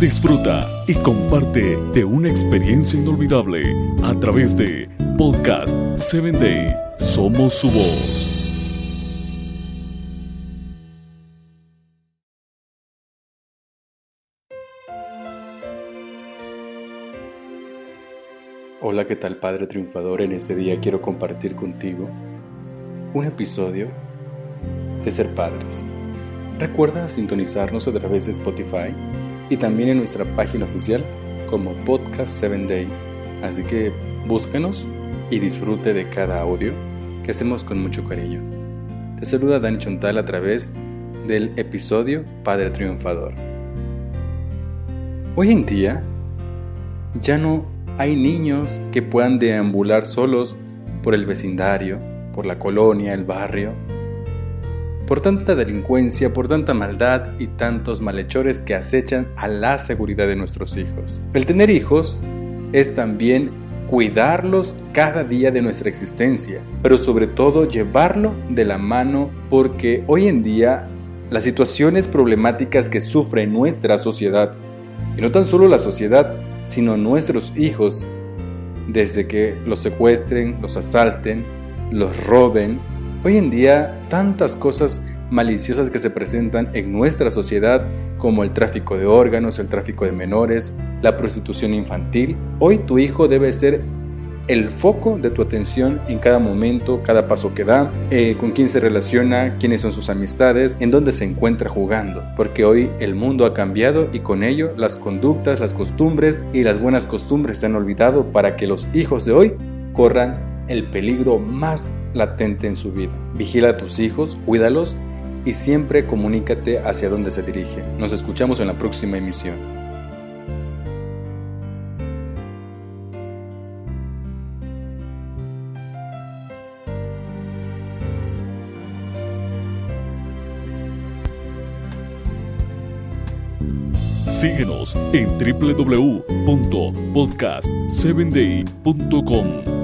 Disfruta y comparte de una experiencia inolvidable a través de Podcast 7 Day. Somos su voz. Hola, ¿qué tal Padre Triunfador? En este día quiero compartir contigo un episodio de Ser Padres. Recuerda sintonizarnos a través de Spotify y también en nuestra página oficial como Podcast 7 Day. Así que búscanos y disfrute de cada audio que hacemos con mucho cariño. Te saluda Dani Chontal a través del episodio Padre Triunfador. Hoy en día ya no hay niños que puedan deambular solos por el vecindario, por la colonia, el barrio. Por tanta delincuencia, por tanta maldad y tantos malhechores que acechan a la seguridad de nuestros hijos. El tener hijos es también cuidarlos cada día de nuestra existencia, pero sobre todo llevarlo de la mano porque hoy en día las situaciones problemáticas que sufre nuestra sociedad, y no tan solo la sociedad, sino nuestros hijos, desde que los secuestren, los asalten, los roben. Hoy en día tantas cosas maliciosas que se presentan en nuestra sociedad como el tráfico de órganos, el tráfico de menores, la prostitución infantil. Hoy tu hijo debe ser el foco de tu atención en cada momento, cada paso que da, eh, con quién se relaciona, quiénes son sus amistades, en dónde se encuentra jugando. Porque hoy el mundo ha cambiado y con ello las conductas, las costumbres y las buenas costumbres se han olvidado para que los hijos de hoy corran el peligro más latente en su vida. Vigila a tus hijos, cuídalos y siempre comunícate hacia dónde se dirigen. Nos escuchamos en la próxima emisión. Síguenos en www.podcast7day.com.